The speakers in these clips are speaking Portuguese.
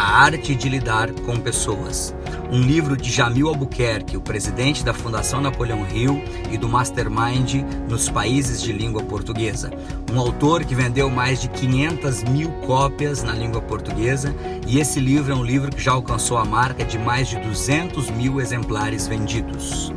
A Arte de Lidar com Pessoas um livro de Jamil Albuquerque, o presidente da Fundação Napoleão Hill e do Mastermind nos países de língua portuguesa. Um autor que vendeu mais de 500 mil cópias na língua portuguesa e esse livro é um livro que já alcançou a marca de mais de 200 mil exemplares vendidos.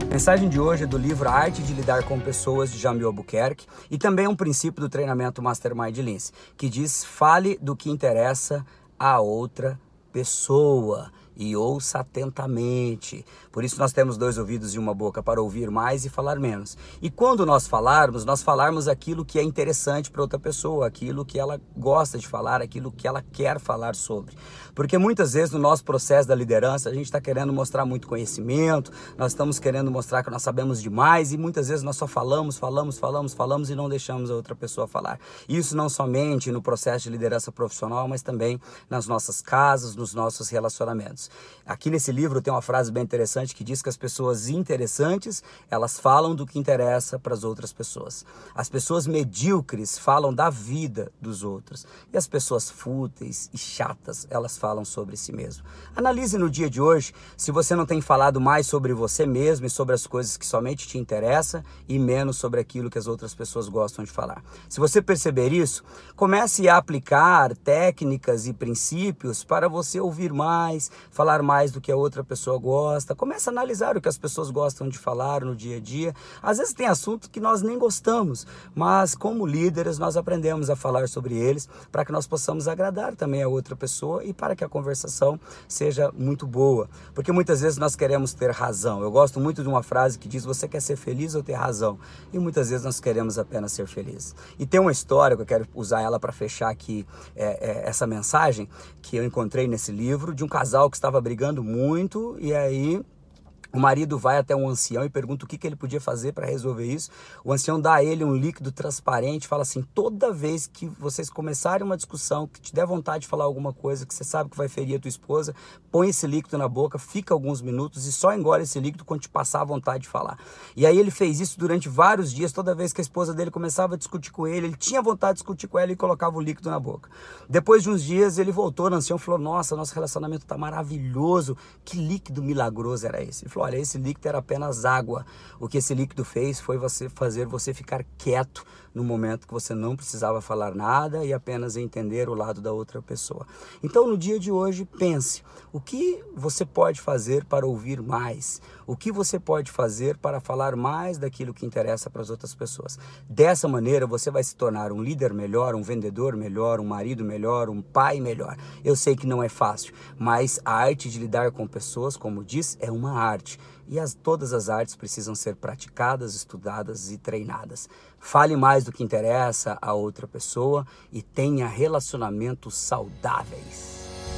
A mensagem de hoje é do livro A Arte de Lidar com Pessoas, de Jamil Albuquerque, e também um princípio do treinamento Mastermind Lince, que diz: fale do que interessa a outra pessoa e ouça atentamente. Por isso nós temos dois ouvidos e uma boca para ouvir mais e falar menos. E quando nós falarmos, nós falarmos aquilo que é interessante para outra pessoa, aquilo que ela gosta de falar, aquilo que ela quer falar sobre. Porque muitas vezes no nosso processo da liderança a gente está querendo mostrar muito conhecimento, nós estamos querendo mostrar que nós sabemos demais e muitas vezes nós só falamos, falamos, falamos, falamos e não deixamos a outra pessoa falar. Isso não somente no processo de liderança profissional, mas também nas nossas casas, nos nossos relacionamentos. Aqui nesse livro tem uma frase bem interessante que diz que as pessoas interessantes, elas falam do que interessa para as outras pessoas. As pessoas medíocres falam da vida dos outros. E as pessoas fúteis e chatas, elas falam sobre si mesmo. Analise no dia de hoje se você não tem falado mais sobre você mesmo e sobre as coisas que somente te interessam e menos sobre aquilo que as outras pessoas gostam de falar. Se você perceber isso, comece a aplicar técnicas e princípios para você ouvir mais, falar mais do que a outra pessoa gosta. Começa a analisar o que as pessoas gostam de falar no dia a dia. Às vezes tem assunto que nós nem gostamos, mas como líderes nós aprendemos a falar sobre eles para que nós possamos agradar também a outra pessoa e para que a conversação seja muito boa. Porque muitas vezes nós queremos ter razão. Eu gosto muito de uma frase que diz: Você quer ser feliz ou ter razão? E muitas vezes nós queremos apenas ser felizes. E tem uma história que eu quero usar ela para fechar aqui é, é, essa mensagem que eu encontrei nesse livro de um casal que estava brigando muito e aí o marido vai até um ancião e pergunta o que, que ele podia fazer para resolver isso. O ancião dá a ele um líquido transparente, fala assim: toda vez que vocês começarem uma discussão, que te der vontade de falar alguma coisa que você sabe que vai ferir a tua esposa, põe esse líquido na boca, fica alguns minutos e só engole esse líquido quando te passar a vontade de falar. E aí ele fez isso durante vários dias, toda vez que a esposa dele começava a discutir com ele, ele tinha vontade de discutir com ela e colocava o líquido na boca. Depois de uns dias ele voltou no ancião e falou: Nossa, nosso relacionamento está maravilhoso, que líquido milagroso era esse? Ele falou: olha, esse líquido era apenas água. O que esse líquido fez foi você fazer você ficar quieto no momento que você não precisava falar nada e apenas entender o lado da outra pessoa. Então, no dia de hoje, pense: o que você pode fazer para ouvir mais? O que você pode fazer para falar mais daquilo que interessa para as outras pessoas? Dessa maneira, você vai se tornar um líder melhor, um vendedor melhor, um marido melhor, um pai melhor. Eu sei que não é fácil, mas a arte de lidar com pessoas, como diz, é uma arte e as, todas as artes precisam ser praticadas, estudadas e treinadas. Fale mais do que interessa a outra pessoa e tenha relacionamentos saudáveis.